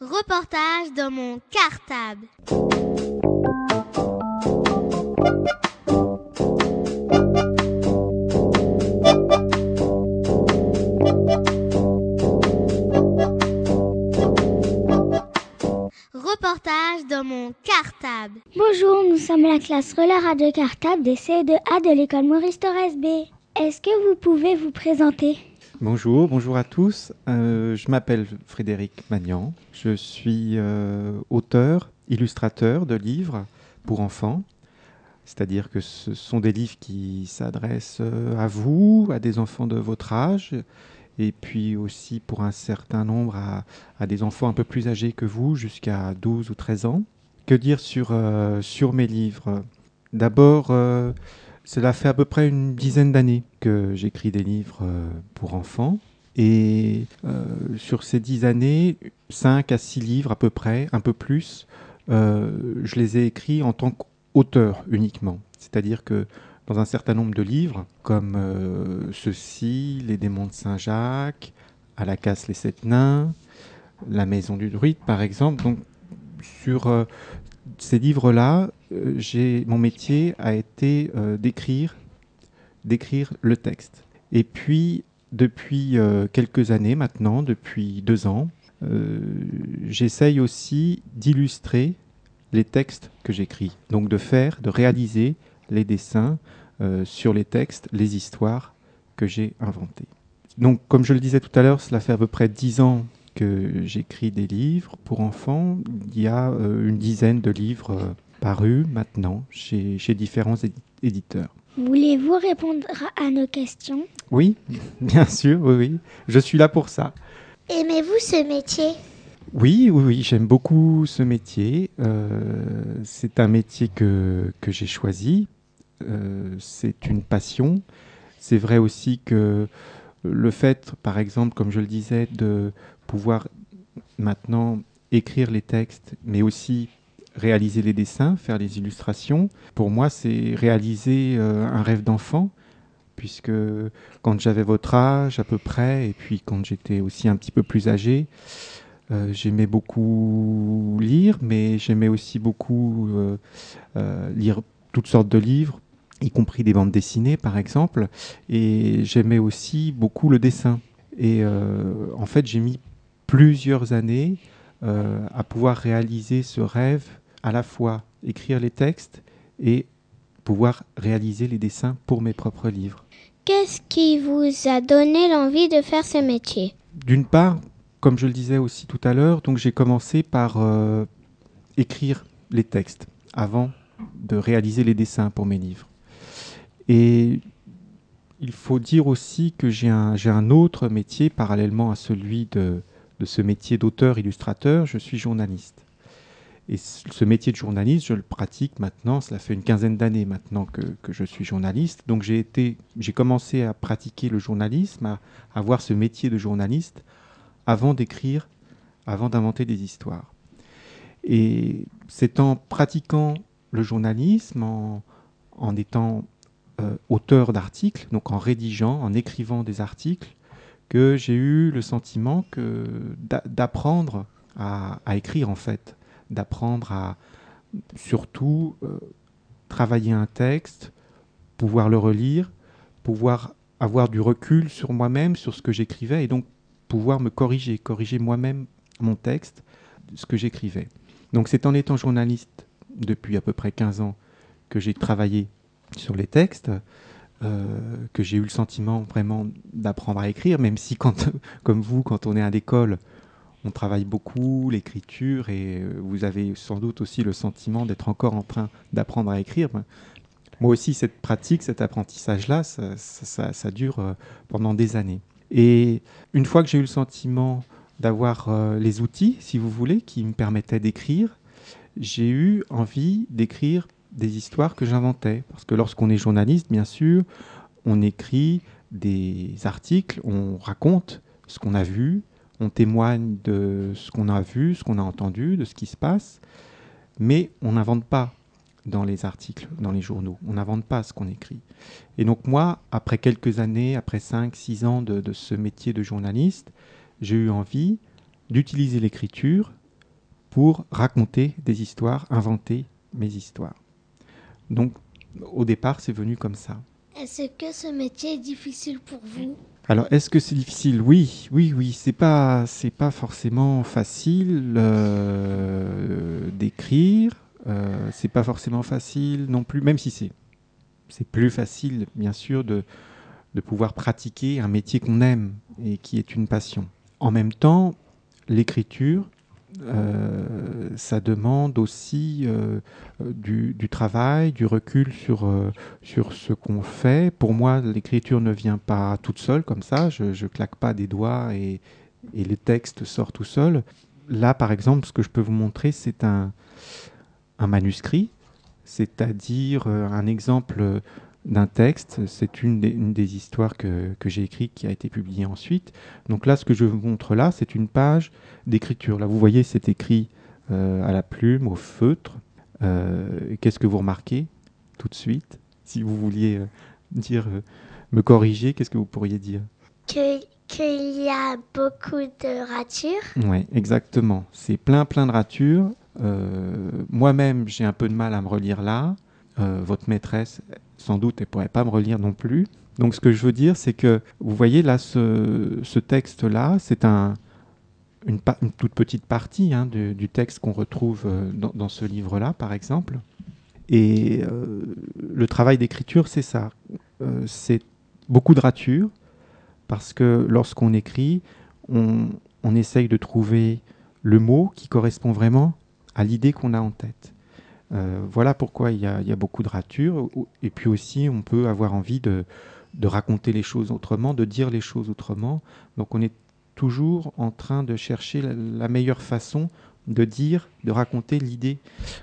Reportage dans mon cartable. Reportage dans mon cartable. Bonjour, nous sommes la classe relais radio cartable des CE2A de l'école Maurice Torres B. Est-ce que vous pouvez vous présenter? Bonjour, bonjour à tous. Euh, je m'appelle Frédéric Magnan. Je suis euh, auteur, illustrateur de livres pour enfants. C'est-à-dire que ce sont des livres qui s'adressent euh, à vous, à des enfants de votre âge, et puis aussi pour un certain nombre à, des enfants un peu plus âgés que vous, jusqu'à 12 ou 13 ans. Que dire sur, sur mes livres? D'abord, cela fait à peu près une dizaine d'années que j'écris des livres euh, pour enfants. Et euh, sur ces dix années, 5 à 6 livres à peu près, un peu plus, euh, je les ai écrits en tant qu'auteur uniquement. C'est-à-dire que dans un certain nombre de livres, comme ceux-ci, Les démons de Saint-Jacques, À la casse les sept nains, La maison du druide par exemple, donc sur ces livres-là, euh, j'ai mon métier a été euh, d'écrire d'écrire le texte. Et puis depuis euh, quelques années maintenant, depuis deux ans, j'essaye aussi d'illustrer les textes que j'écris. Donc de faire, de réaliser les dessins sur les textes, les histoires que j'ai inventées. Donc comme je le disais tout à l'heure, cela fait à peu près dix ans que j'écris des livres pour enfants. Il y a euh, une dizaine de livres euh, parus maintenant chez, chez différents édi- éditeurs. Voulez-vous répondre à nos questions? Oui, bien sûr, oui, oui. Je suis là pour ça. Aimez-vous ce métier? Oui, oui, oui, j'aime beaucoup ce métier. Euh, c'est un métier que, que j'ai choisi. Euh, c'est une passion. C'est vrai aussi que le fait, par exemple, comme je le disais, de pouvoir maintenant écrire les textes, mais aussi réaliser les dessins, faire les illustrations, pour moi, c'est réaliser euh, un rêve d'enfant, puisque quand j'avais votre âge à peu près, et puis quand j'étais aussi un petit peu plus âgé, euh, j'aimais beaucoup lire, mais j'aimais aussi beaucoup euh, lire toutes sortes de livres, y compris des bandes dessinées par exemple, et j'aimais aussi beaucoup le dessin. Et euh, en fait, j'ai mis plusieurs années euh, à pouvoir réaliser ce rêve, à la fois écrire les textes et pouvoir réaliser les dessins pour mes propres livres. Qu'est-ce qui vous a donné l'envie de faire ce métier? D'une part, comme je le disais aussi tout à l'heure, donc j'ai commencé par euh, écrire les textes avant de réaliser les dessins pour mes livres. Et il faut dire aussi que j'ai un, autre métier parallèlement à celui de, ce métier d'auteur-illustrateur, je suis journaliste. Et ce métier de journaliste, je le pratique maintenant, cela fait une quinzaine d'années maintenant que, je suis journaliste. Donc j'ai commencé à pratiquer le journalisme, à, à voir ce métier de journaliste avant d'écrire, avant d'inventer des histoires. Et c'est en pratiquant le journalisme, en étant euh, auteur d'articles, donc en rédigeant, en écrivant des articles, que j'ai eu le sentiment que d'a- d'apprendre à, à écrire en fait, d'apprendre à surtout euh, travailler un texte, pouvoir le relire, pouvoir avoir du recul sur moi-même, sur ce que j'écrivais, et donc pouvoir me corriger, corriger moi-même mon texte, ce que j'écrivais. Donc c'est en étant journaliste depuis à peu près 15 ans que j'ai travaillé sur les textes, euh, que j'ai eu le sentiment vraiment d'apprendre à écrire, même si quand, comme vous, quand on est à l'école, on travaille beaucoup l'écriture et euh, vous avez sans doute aussi le sentiment d'être encore en train d'apprendre à écrire. Ben, Moi aussi, cette pratique, cet apprentissage-là, ça, dure euh, pendant des années. Et une fois que j'ai eu le sentiment d'avoir les outils, si vous voulez, qui me permettaient d'écrire, j'ai eu envie d'écrire des histoires que j'inventais. Parce que lorsqu'on est journaliste, bien sûr, on écrit des articles, on raconte ce qu'on a vu, on témoigne de ce qu'on a vu, ce qu'on a entendu, de ce qui se passe, mais on n'invente pas dans les articles, dans les journaux. On n'invente pas ce qu'on écrit. Et donc moi, après quelques années, après 5-6 ans de, de ce métier de journaliste, j'ai eu envie d'utiliser l'écriture pour raconter des histoires, inventer mes histoires. Donc au départ, c'est venu comme ça. Est-ce que ce métier est difficile pour vous? Alors, est-ce que c'est difficile? Oui, oui, oui. C'est pas, c'est pas forcément facile euh, d'écrire. Euh, c'est pas forcément facile non plus, même si c'est, c'est plus facile, bien sûr, de, de pouvoir pratiquer un métier qu'on aime et qui est une passion. En même temps, l'écriture, euh, ça demande aussi euh, du, travail, du recul sur, euh, sur ce qu'on fait. Pour moi, l'écriture ne vient pas toute seule comme ça. Je ne claque pas des doigts et, et les textes sortent tout seuls. Là, par exemple, ce que je peux vous montrer, c'est un, un manuscrit, c'est-à-dire un exemple d'un texte. C'est une, des histoires que, j'ai écrites qui a été publiée ensuite. Donc là, ce que je vous montre là, c'est une page d'écriture. Là, vous voyez, c'est écrit euh, à la plume, au feutre. Euh, qu'est-ce que vous remarquez tout de suite? Si vous vouliez euh, dire, me corriger, qu'est-ce que vous pourriez dire? Qu'il y a beaucoup de ratures. Oui, exactement. C'est plein, plein de ratures. Moi-même, j'ai un peu de mal à me relire là. Votre maîtresse, sans doute, elle ne pourrait pas me relire non plus. Donc ce que je veux dire, c'est que vous voyez là, ce, texte-là, c'est un, une, toute petite partie hein, du, texte qu'on retrouve euh, dans, ce livre-là, par exemple. Et euh, le travail d'écriture, c'est ça. Euh, c'est beaucoup de ratures, parce que lorsqu'on écrit, on, on essaye de trouver le mot qui correspond vraiment à l'idée qu'on a en tête. Euh, voilà pourquoi il y, a, beaucoup de ratures. Et puis aussi, on peut avoir envie de, raconter les choses autrement, de dire les choses autrement. Donc on est toujours en train de chercher la, meilleure façon de dire, de raconter l'idée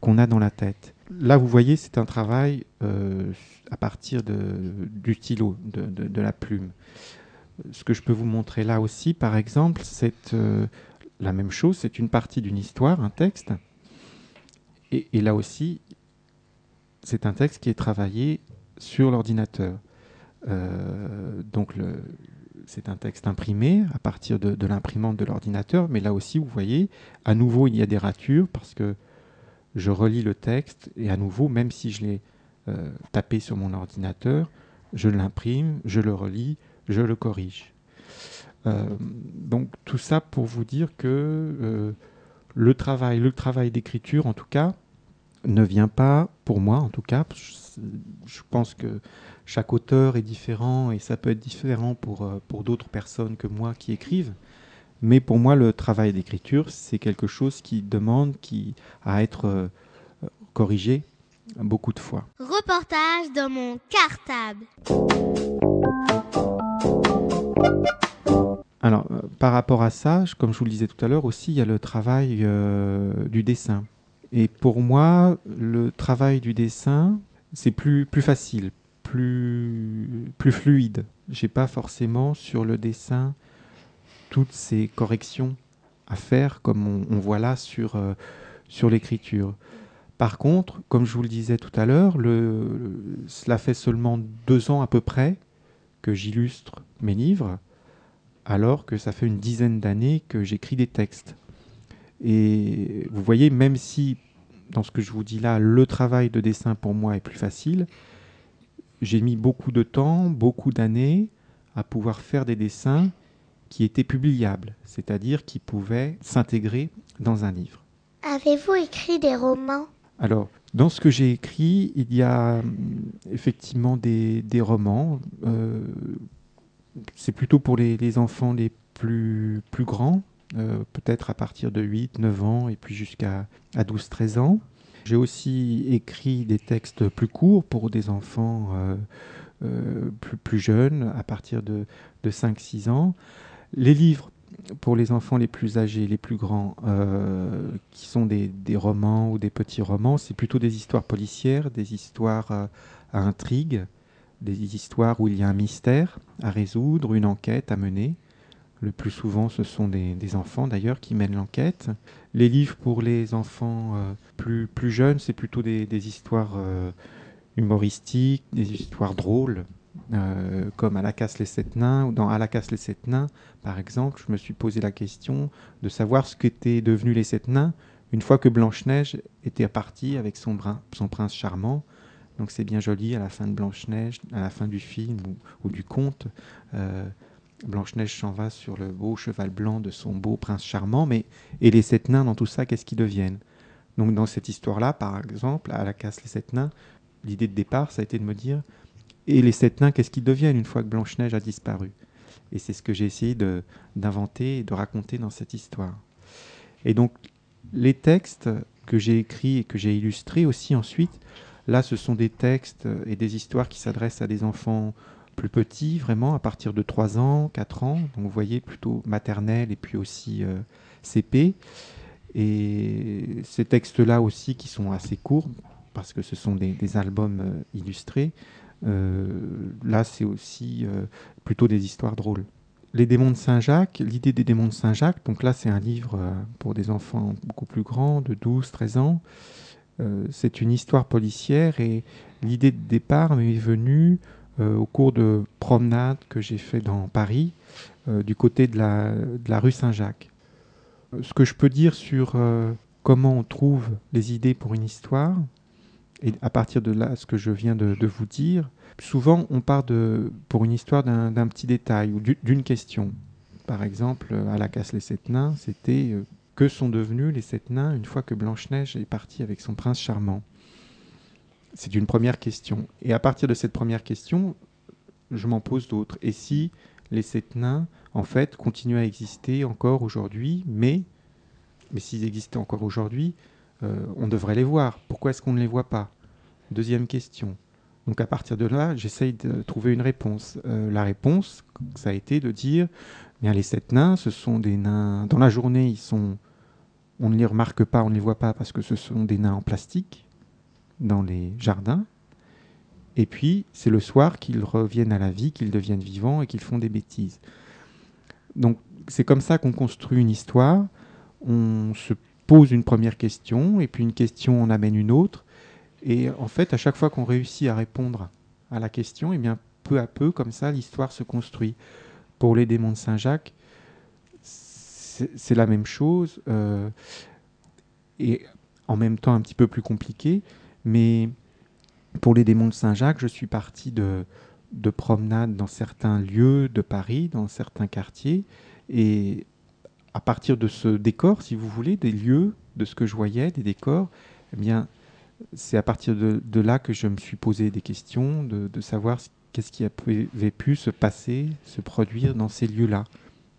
qu'on a dans la tête. Là, vous voyez, c'est un travail euh, à partir du stylo, de, la plume. Ce que je peux vous montrer là aussi, par exemple, c'est euh, la même chose, c'est une partie d'une histoire, un texte, et, là aussi, c'est un texte qui est travaillé sur l'ordinateur. Euh, donc c'est un texte imprimé à partir de, l'imprimante de l'ordinateur, mais là aussi, vous voyez, à nouveau, il y a des ratures parce que je relis le texte et à nouveau, même si je l'ai euh, tapé sur mon ordinateur, je l'imprime, je le relis, je le corrige. Euh, donc tout ça pour vous dire que le travail, le travail d'écriture, en tout cas, ne vient pas, pour moi en tout cas, je pense que chaque auteur est différent et ça peut être différent pour, euh, pour d'autres personnes que moi qui écrivent. Mais pour moi, le travail d'écriture, c'est quelque chose qui demande qui, à être euh, corrigé beaucoup de fois. Reportage dans mon cartable. Par rapport à ça, comme je vous le disais tout à l'heure aussi, il y a le travail euh, du dessin. Et pour moi, le travail du dessin, c'est plus, plus facile, plus, plus fluide. J'ai pas forcément sur le dessin toutes ces corrections à faire comme on, voit là euh, sur l'écriture. Par contre, comme je vous le disais tout à l'heure, cela fait seulement deux ans à peu près que j'illustre mes livres alors que ça fait une dizaine d'années que j'écris des textes. Et vous voyez, même si dans ce que je vous dis là, le travail de dessin pour moi est plus facile, j'ai mis beaucoup de temps, beaucoup d'années à pouvoir faire des dessins qui étaient publiables, c'est-à-dire qui pouvaient s'intégrer dans un livre. Avez-vous écrit des romans? Alors, dans ce que j'ai écrit, il y a hum, effectivement des, romans. Euh, c'est plutôt pour les, enfants les plus, plus grands, euh, peut-être à partir de 8, 9 ans et puis jusqu'à 12, 13 ans. J'ai aussi écrit des textes plus courts pour des enfants euh, euh, plus, plus, jeunes, à partir de, de 5, 6 ans. Les livres pour les enfants les plus âgés, les plus grands, qui sont des, des, romans ou des petits romans, c'est plutôt des histoires policières, des histoires à intrigue, des histoires où il y a un mystère à résoudre, une enquête à mener. Le plus souvent, ce sont des, enfants d'ailleurs qui mènent l'enquête. Les livres pour les enfants euh, plus, plus jeunes, c'est plutôt des, histoires euh, humoristiques, des histoires drôles, euh, comme À la casse les sept nains, ou dans À la casse les sept nains, par exemple, je me suis posé la question de savoir ce qu'étaient devenus les sept nains une fois que Blanche-Neige était partie avec son prince charmant. Donc c'est bien joli à la fin de Blanche-Neige, à la fin du film ou, du conte. Euh, Blanche-Neige s'en va sur le beau cheval blanc de son beau prince charmant, mais et les sept nains dans tout ça, qu'est-ce qu'ils deviennent? Donc dans cette histoire-là, par exemple, à la casse les sept nains, l'idée de départ, ça a été de me dire, et les sept nains, qu'est-ce qu'ils deviennent une fois que Blanche-Neige a disparu? Et c'est ce que j'ai essayé d'inventer et de raconter dans cette histoire. Et donc les textes que j'ai écrits et que j'ai illustrés aussi ensuite, là ce sont des textes et des histoires qui s'adressent à des enfants plus petit, vraiment, à partir de 3 ans, 4 ans. Donc vous voyez, plutôt maternelle et puis aussi euh, CP. Et ces textes-là aussi qui sont assez courts, parce que ce sont des, albums euh, illustrés, euh, là c'est aussi plutôt des histoires drôles. Les démons de Saint-Jacques, l'idée des démons de Saint-Jacques, donc là c'est un livre pour des enfants beaucoup plus grands, de 12, 13 ans. C'est une histoire policière et l'idée de départ m'est venue euh, au cours de promenades que j'ai fait dans Paris, euh, du côté de la, rue Saint-Jacques. Euh, ce que je peux dire sur comment on trouve les idées pour une histoire, et à partir de là, ce que je viens de, de vous dire, souvent on part de, pour une histoire d'un petit détail ou d'une question. Par exemple, à la casse les sept nains, c'était que sont devenus les sept nains une fois que Blanche-Neige est partie avec son prince charmant? C'est une première question. Et à partir de cette première question, je m'en pose d'autres. Et si les sept nains, en fait, continuent à exister encore aujourd'hui, mais, s'ils existaient encore aujourd'hui, euh, on devrait les voir. Pourquoi est-ce qu'on ne les voit pas? Deuxième question. Donc à partir de là, j'essaye de trouver une réponse. Euh, la réponse, ça a été de dire, eh bien les sept nains, ce sont des nains. Dans la journée, ils sont, on ne les remarque pas, on ne les voit pas parce que ce sont des nains en plastique dans les jardins. Et puis, c'est le soir qu'ils reviennent à la vie, qu'ils deviennent vivants et qu'ils font des bêtises. Donc, c'est comme ça qu'on construit une histoire. On se pose une première question, et puis une question en amène une autre. Et en fait, à chaque fois qu'on réussit à répondre à la question, eh bien, peu à peu, comme ça, l'histoire se construit. Pour les démons de Saint-Jacques, c'est la même chose, euh, et en même temps un petit peu plus compliqué. Mais pour les démons de Saint-Jacques, je suis parti de, de promenades dans certains lieux de Paris, dans certains quartiers. Et à partir de ce décor, si vous voulez, des lieux, de ce que je voyais, des décors, eh bien, c'est à partir de, de, là que je me suis posé des questions, de, de savoir qu'est-ce qui avait pu se passer, se produire dans ces lieux-là.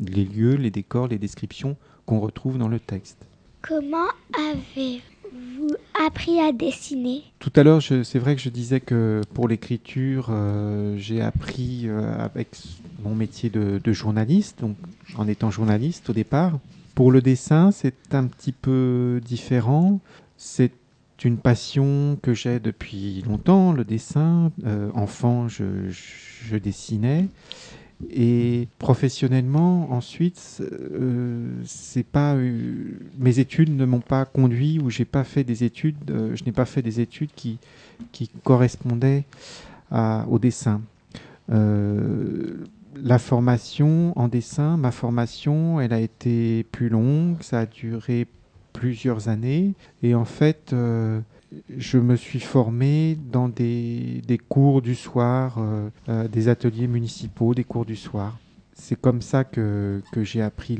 Les lieux, les décors, les descriptions qu'on retrouve dans le texte. Comment avez vous appris à dessiner? Tout à l'heure, c'est vrai que je disais que pour l'écriture, euh, j'ai appris euh, avec mon métier de, journaliste, donc en étant journaliste au départ. Pour le dessin, c'est un petit peu différent. C'est une passion que j'ai depuis longtemps, le dessin. Euh, enfant, je dessinais. Et professionnellement, ensuite, euh, pas euh, mes études ne m'ont pas conduit ou pas fait des études, euh, je n'ai pas fait des études qui, qui correspondaient au dessin. la formation en dessin, ma formation, elle a été plus longue, ça a duré plusieurs années. Et en fait, je me suis formé dans des, cours du soir, euh, euh, des ateliers municipaux, des cours du soir. C'est comme ça que, j'ai appris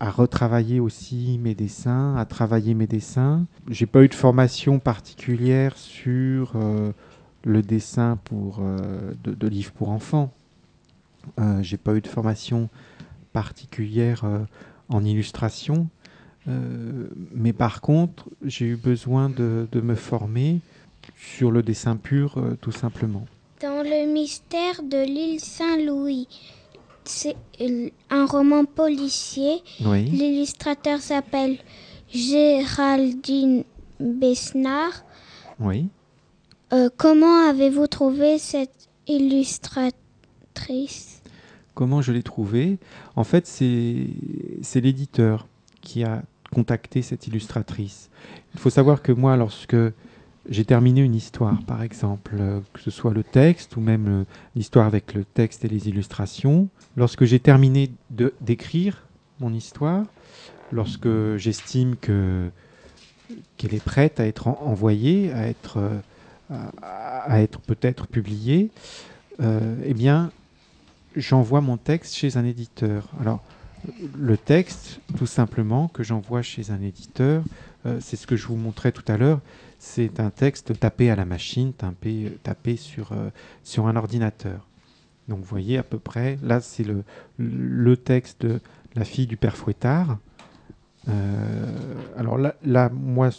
à retravailler aussi mes dessins, à travailler mes dessins. J'ai pas eu de formation particulière sur euh, le dessin pour, de, de, livres pour enfants. j'ai pas eu de formation particulière en illustration. Euh, mais par contre, j'ai eu besoin de, me former sur le dessin pur, euh, tout simplement. Dans le mystère de l'île Saint-Louis, c'est un roman policier. L'illustrateur s'appelle Géraldine Besnard. Oui. Euh, comment avez-vous trouvé cette illustratrice? Comment je l'ai trouvée? En fait, c'est l'éditeur qui a contacté cette illustratrice. Il faut savoir que moi, lorsque j'ai terminé une histoire, par exemple, euh, que ce soit le texte ou même euh, l'histoire avec le texte et les illustrations, lorsque j'ai terminé d'écrire mon histoire, lorsque j'estime que qu'elle est prête à être envoyée, à être, à, être peut-être publiée, eh bien, j'envoie mon texte chez un éditeur. Alors, le texte, tout simplement, que j'envoie chez un éditeur, euh, c'est ce que je vous montrais tout à l'heure, c'est un texte tapé à la machine, tapé, sur, euh, sur un ordinateur. Donc vous voyez à peu près, là c'est le, texte de La fille du père Fouettard. Euh, alors là, moi,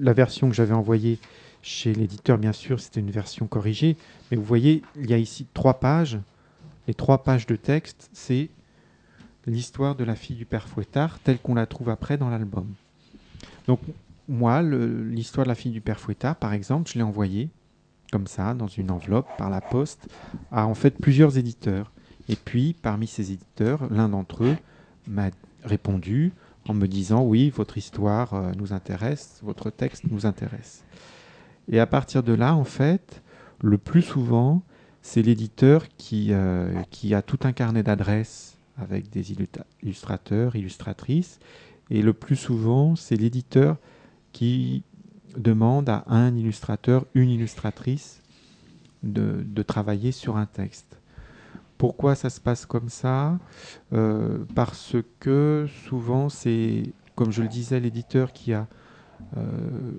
la version que j'avais envoyée chez l'éditeur, bien sûr, c'était une version corrigée. Mais vous voyez, il y a ici trois pages. Les trois pages de texte, c'est l'histoire de la fille du père Fouettard telle qu'on la trouve après dans l'album. Donc moi, l'histoire de la fille du père Fouettard, par exemple, je l'ai envoyée comme ça, dans une enveloppe, par la poste, à en fait plusieurs éditeurs. Et puis, parmi ces éditeurs, l'un d'entre eux m'a répondu en me disant oui, votre histoire euh, nous intéresse, votre texte nous intéresse. Et à partir de là, en fait, le plus souvent, c'est l'éditeur qui, euh, qui a tout un carnet d'adresses avec des illustrateurs, illustratrices, et le plus souvent, c'est l'éditeur qui demande à un illustrateur, une illustratrice de, travailler sur un texte. Pourquoi ça se passe comme ça? Euh, Parce que souvent c'est, comme je le disais, l'éditeur qui a euh,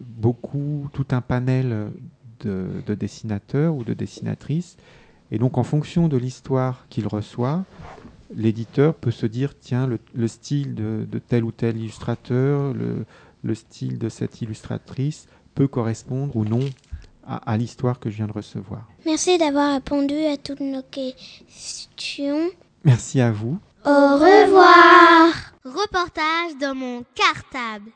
beaucoup, tout un panel de, dessinateurs ou de dessinatrices. Et donc en fonction de l'histoire qu'il reçoit, l'éditeur peut se dire, tiens, le, style de, tel ou tel illustrateur, le, le style de cette illustratrice peut correspondre ou non à, l'histoire que je viens de recevoir. Merci d'avoir répondu à toutes nos questions. Merci à vous. Au revoir. Reportage dans mon cartable.